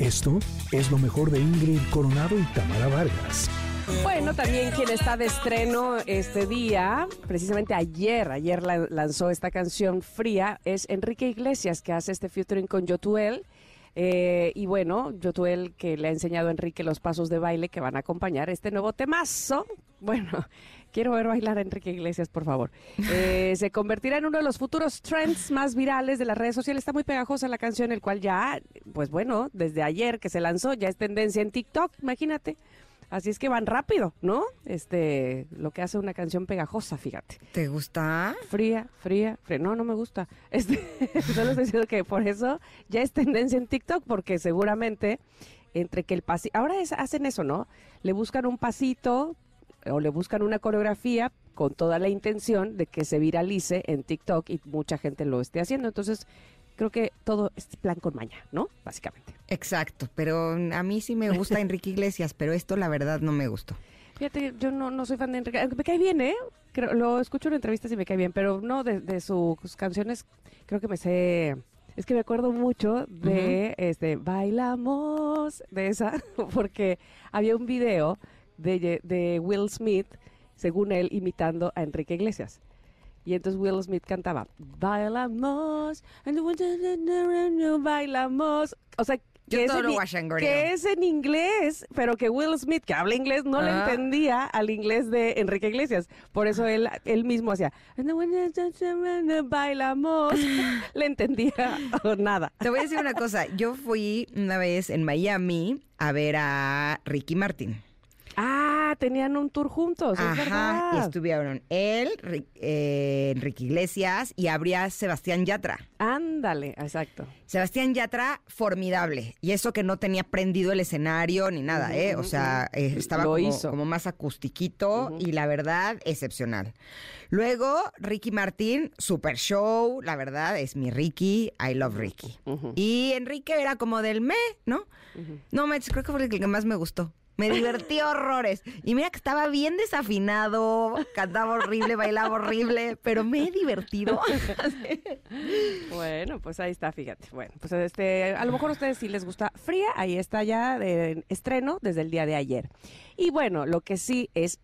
Esto es lo mejor de Ingrid Coronado y Tamara Vargas. Bueno, también quien está de estreno este día, precisamente ayer, ayer lanzó esta canción fría, es Enrique Iglesias, que hace este featuring con Yotuel. Eh, y bueno, Yotuel que le ha enseñado a Enrique los pasos de baile que van a acompañar este nuevo temazo. Bueno, quiero ver bailar a Enrique Iglesias, por favor. Eh, se convertirá en uno de los futuros trends más virales de las redes sociales. Está muy pegajosa la canción, el cual ya, pues bueno, desde ayer que se lanzó, ya es tendencia en TikTok, imagínate. Así es que van rápido, ¿no? Este, lo que hace una canción pegajosa, fíjate. ¿Te gusta? Fría, fría, fría. No, no me gusta. Este, solo estoy diciendo que por eso ya es tendencia en TikTok, porque seguramente entre que el pasito, ahora hacen eso, ¿no? Le buscan un pasito o le buscan una coreografía con toda la intención de que se viralice en TikTok y mucha gente lo esté haciendo. Entonces, creo que todo es plan con maña, ¿no? Básicamente. Exacto, pero a mí sí me gusta Enrique Iglesias, pero esto la verdad no me gustó. Fíjate, yo no, no soy fan de Enrique. Me cae bien, ¿eh? lo escucho en entrevistas y me cae bien, pero no de, sus canciones, creo que me sé... Es que me acuerdo mucho de este Bailamos, de esa, porque había un video de, de Will Smith, según él, imitando a Enrique Iglesias. Y entonces Will Smith cantaba, bailamos, bailamos. O sea, que, es en, que es, en, inglés, pero que Will Smith, que habla inglés, no le ah. entendía al inglés de Enrique Iglesias. Por eso él, él mismo hacía, bailamos, le entendía nada. Te voy a decir una cosa, yo fui una vez en Miami a ver a Ricky Martin. Ah, tenían un tour juntos, es Ajá, y estuvieron él, eh, Enrique Iglesias y habría Sebastián Yatra. Ándale, exacto. Sebastián Yatra, formidable. Y eso que no tenía prendido el escenario ni nada, ¿eh? O sea, eh, estaba como, más acustiquito y la verdad, excepcional. Luego, Ricky Martín, super show, la verdad, es mi Ricky, I love Ricky. Y Enrique era como del me, ¿no? No, me creo que fue el que más me gustó. Me divertí horrores. Y mira que estaba bien desafinado, cantaba horrible, bailaba horrible, pero me he divertido. bueno, pues ahí está, fíjate. Bueno, pues este, a lo mejor a ustedes sí les gusta fría, ahí está ya de estreno desde el día de ayer. Y bueno, lo que sí es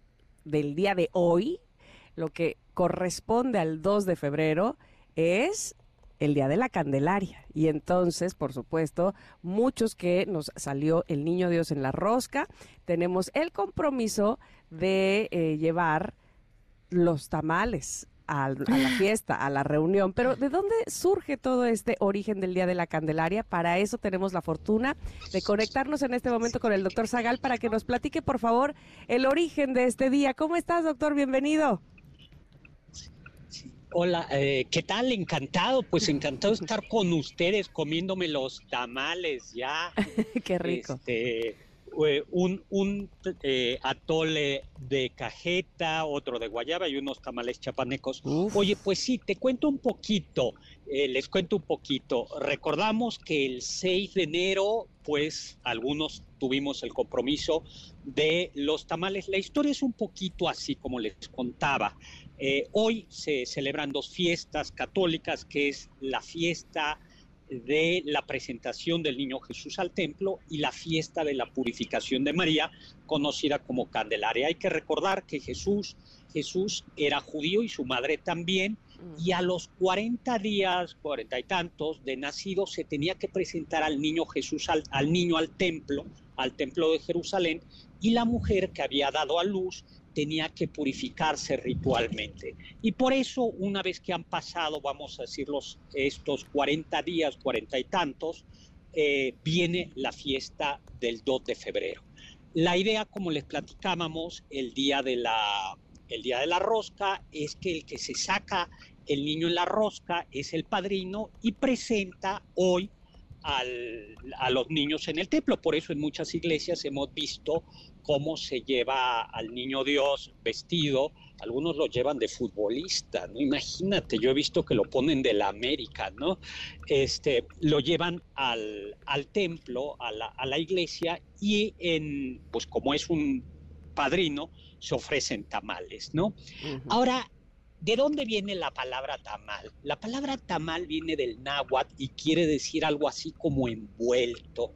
del día de hoy, lo que corresponde al 2 de febrero, es el Día de la Candelaria. Y entonces, por supuesto, muchos que nos salió el Niño Dios en la rosca, tenemos el compromiso de eh, llevar los tamales a, la fiesta, a la reunión. Pero ¿de dónde surge todo este origen del Día de la Candelaria? Para eso tenemos la fortuna de conectarnos en este momento con el doctor Zagal para que nos platique, por favor, el origen de este día. ¿Cómo estás, doctor? Bienvenido. Hola, eh, ¿qué tal? Encantado, pues encantado de estar con ustedes comiéndome los tamales ya. Qué rico. Este, eh, un, un eh, atole de cajeta, otro de guayaba y unos tamales chapanecos. Oye, pues sí, te cuento un poquito, les cuento un poquito. Recordamos que el 6 de enero, pues algunos tuvimos el compromiso de los tamales. La historia es un poquito así como les contaba. Eh, hoy se celebran dos fiestas católicas, que es la fiesta de la presentación del niño Jesús al templo y la fiesta de la purificación de María, conocida como Candelaria. Hay que recordar que Jesús, Jesús era judío y su madre también, mm. y a los 40 días, cuarenta y tantos de nacido, se tenía que presentar al niño Jesús, al, al niño al templo, al templo de Jerusalén, y la mujer que había dado a luz tenía que purificarse ritualmente. Y por eso, una vez que han pasado, vamos a decir, estos 40 días, cuarenta y tantos, eh, viene la fiesta del 2 de febrero. La idea, como les platicábamos, el día, de la, el día de la rosca es que el que se saca el niño en la rosca es el padrino y presenta hoy a los niños en el templo. Por eso en muchas iglesias hemos visto cómo se lleva al niño Dios vestido. Algunos lo llevan de futbolista, ¿no? Imagínate, yo he visto que lo ponen de la América, ¿no? Este, lo llevan al, templo, a la, iglesia, y en, pues como es un padrino, se ofrecen tamales, ¿no? Ahora, ¿de dónde viene la palabra tamal? La palabra tamal viene del náhuatl y quiere decir algo así como envuelto.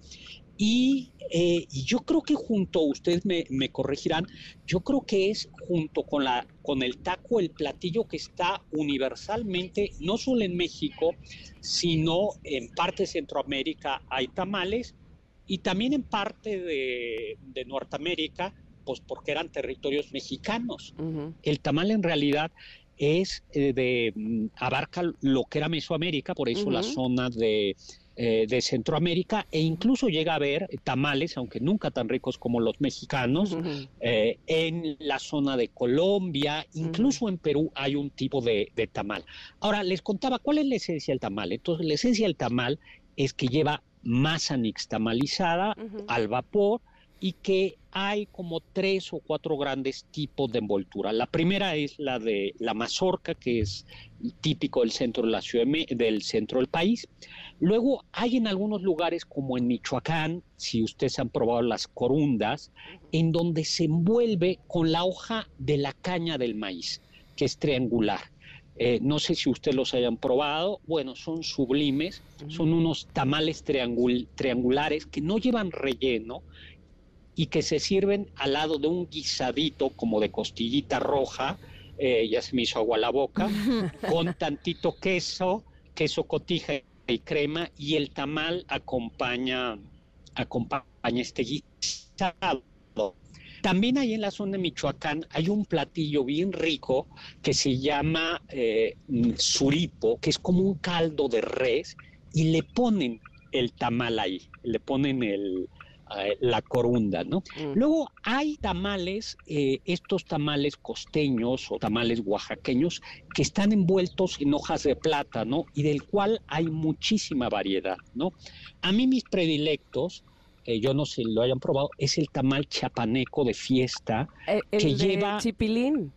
Y, eh, yo creo que junto, ustedes me, me, corregirán, yo creo que es junto con, la, con el taco el platillo que está universalmente, no solo en México, sino en parte de Centroamérica hay tamales y también en parte de, de Norteamérica, pues porque eran territorios mexicanos. El tamal en realidad es eh, de, mm, abarca lo que era Mesoamérica, por eso la zona de eh, de Centroamérica e incluso llega a haber tamales, aunque nunca tan ricos como los mexicanos, eh, en la zona de Colombia, incluso en Perú hay un tipo de, tamal. Ahora, les contaba cuál es la esencia del tamal. Entonces, la esencia del tamal es que lleva masa nixtamalizada al vapor, y que hay como tres o cuatro grandes tipos de envoltura. La primera es la de la mazorca, que es típico del centro de la ciudad del centro del país. Luego hay en algunos lugares como en Michoacán, si ustedes han probado las corundas, en donde se envuelve con la hoja de la caña del maíz, que es triangular. Eh, no sé si ustedes los hayan probado. Bueno, son sublimes. Son unos tamales triangulares que no llevan relleno y que se sirven al lado de un guisadito como de costillita roja. Eh, ya se me hizo agua la boca. con tantito queso, queso cotija y crema y el tamal acompaña, acompaña este guisado. También ahí en la zona de Michoacán hay un platillo bien rico que se llama eh, suripo, que es como un caldo de res y le ponen el tamal ahí, le ponen el, la corunda, ¿no? Mm. Luego hay tamales, eh, estos tamales costeños o tamales oaxaqueños que están envueltos en hojas de plátano y del cual hay muchísima variedad, ¿no? A mí mis predilectos, eh, yo no sé si lo hayan probado, es el tamal chapaneco de fiesta que lleva chipilín.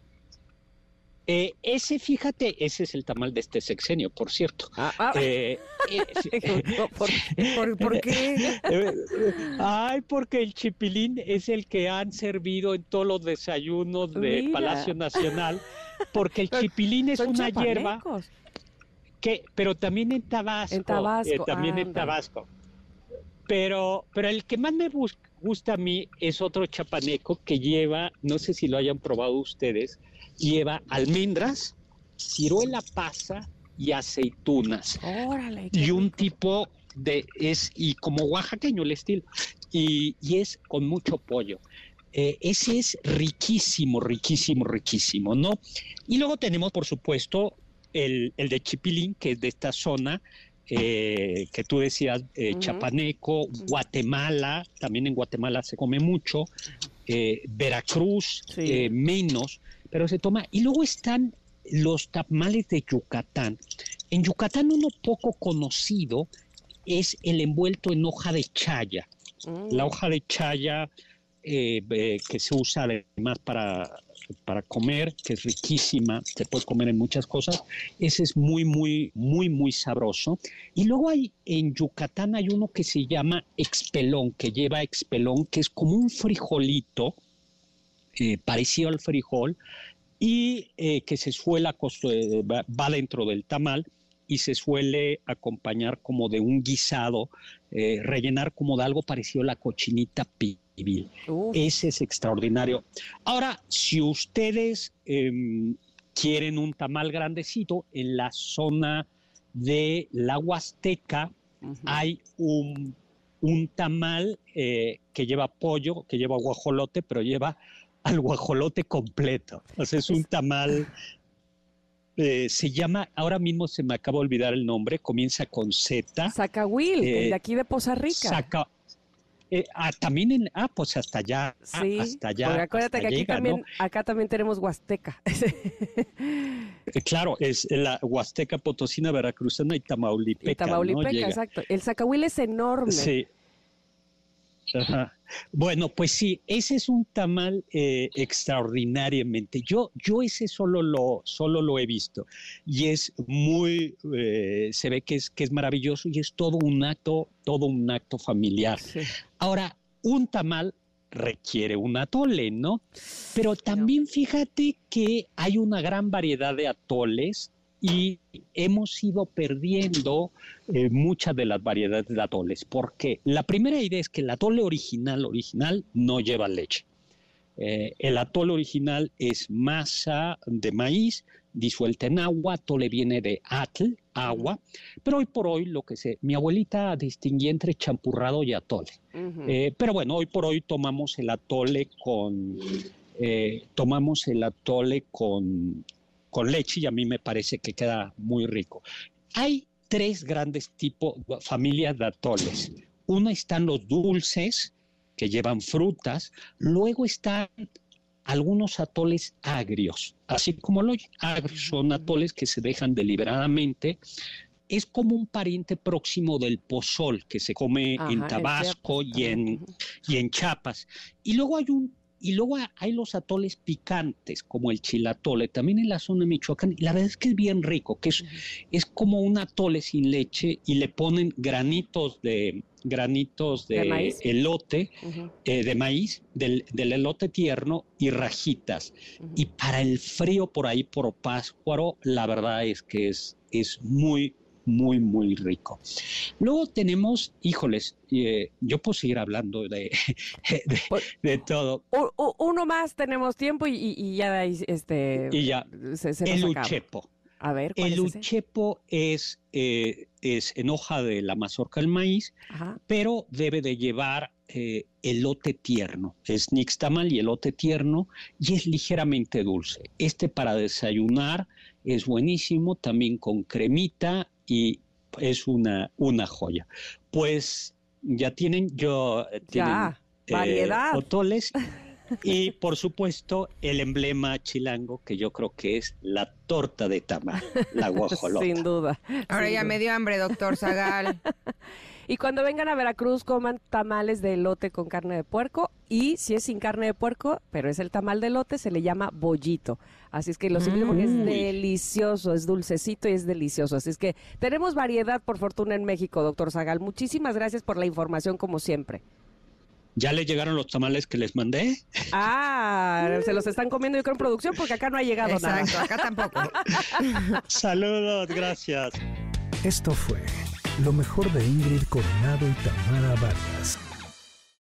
Eh, ese, fíjate, ese es el tamal de este sexenio, por cierto. Ah, ah. Eh, ¿Por, qué? Ay, porque el chipilín es el que han servido en todos los desayunos de Palacio Nacional, porque el chipilín es una hierba que, pero también en Tabasco, en Tabasco, eh, también en Tabasco. Pero, pero el que más me gusta a mí es otro chapaneco que lleva, no sé si lo hayan probado ustedes, lleva almendras, ciruela pasa y aceitunas. y un tipo de, es, y como oaxaqueño el estilo, y, es con mucho pollo. Eh, ese es riquísimo, riquísimo, riquísimo, ¿no? Y luego tenemos, por supuesto, el, el de Chipilín, que es de esta zona, eh, que tú decías, eh, Chapaneco, Guatemala, también en Guatemala se come mucho, Veracruz, menos, pero se toma. Y luego están los tamales de Yucatán. En Yucatán uno poco conocido es el envuelto en hoja de chaya. Mm. La hoja de chaya eh, que se usa además para, para comer, que es riquísima, se puede comer en muchas cosas. Ese es muy, muy, muy, muy sabroso. Y luego hay en Yucatán hay uno que se llama expelón, que lleva expelón, que es como un frijolito eh, parecido al frijol y eh, que se suele va dentro del tamal y se suele acompañar como de un guisado, rellenar como de algo parecido a la cochinita pibil. Ese es extraordinario. Ahora, si ustedes em, quieren un tamal grandecito, en la zona de la Huasteca hay un, un tamal que lleva pollo, que lleva guajolote, pero lleva al guajolote completo. O sea, es un tamal. Eh, se llama, ahora mismo se me acaba de olvidar el nombre, comienza con Z. Zacahuil, de eh, aquí de Poza Rica. Saca, eh, ah, también en, ah, pues hasta allá. Sí, hasta allá. acuérdate que aquí también, acá también tenemos Huasteca. claro, es la Huasteca Potosina, Veracruzana y Tamaulipeca. Y Tamaulipeca, exacto. El Zacahuil es enorme. Sí. Bueno, pues sí, ese es un tamal eh, extraordinariamente. Yo, yo ese solo lo, solo lo he visto y es muy, eh, se ve que es, que es maravilloso y es todo un acto, todo un acto familiar. Ahora, un tamal requiere un atole, ¿no? Pero también fíjate que hay una gran variedad de atoles y hemos ido perdiendo eh, muchas de las variedades de atoles. porque La primera idea es que el atole original, original, no lleva leche. Eh, el atole original es masa de maíz disuelta en agua, atole viene de atl, agua, pero hoy por hoy lo que sé, mi abuelita distinguía entre champurrado y atole. Eh, pero bueno, hoy por hoy tomamos el atole con, tomamos el atole con con leche y a mí me parece que queda muy rico. Hay tres grandes tipos, familias de atoles. Uno están los dulces, que llevan frutas, luego están algunos atoles agrios, así como los agrios son atoles que se dejan deliberadamente. Es como un pariente próximo del pozol que se come en Tabasco y en, y en Chiapas. Y luego hay un y luego hay los atoles picantes, como el chilatole, también en la zona de Michoacán. Y la verdad es que es bien rico, que es, es como un atole sin leche y le ponen granitos de granitos de, elote, eh, de maíz, del, elote tierno y rajitas. Y para el frío por ahí, por Páscuaro, la verdad es que es, es muy, muy, muy rico. Luego tenemos, híjoles, eh, yo puedo seguir hablando de, de, todo. uno más, tenemos tiempo y, ya este. Y ya. el uchepo. A ver, el uchepo es, eh, es en hoja de la mazorca del maíz, pero debe de llevar eh, elote tierno. Es nixtamal y elote tierno y es ligeramente dulce. Este para desayunar es buenísimo, también con cremita y es una, una joya. Pues ya tienen, yo eh, tienen, eh, variedad. y por supuesto el emblema chilango que yo creo que es la torta de tamal, la guajolota. Sin duda. Ahora ya me dio hambre, doctor Zagal. Y cuando vengan a Veracruz, coman tamales de elote con carne de puerco. Y si es sin carne de puerco, pero es el tamal de elote, se le llama bollito. Así es que lo invito porque es delicioso, es dulcecito y es delicioso. Así es que tenemos variedad, por fortuna, en México, doctor Zagal. Muchísimas gracias por la información, como siempre. ¿Ya le llegaron los tamales que les mandé? Ah, se los están comiendo yo creo en producción porque acá no ha llegado Exacto, nada. acá tampoco. Saludos, gracias. Esto fue lo mejor de Ingrid Coronado y Tamara Vargas.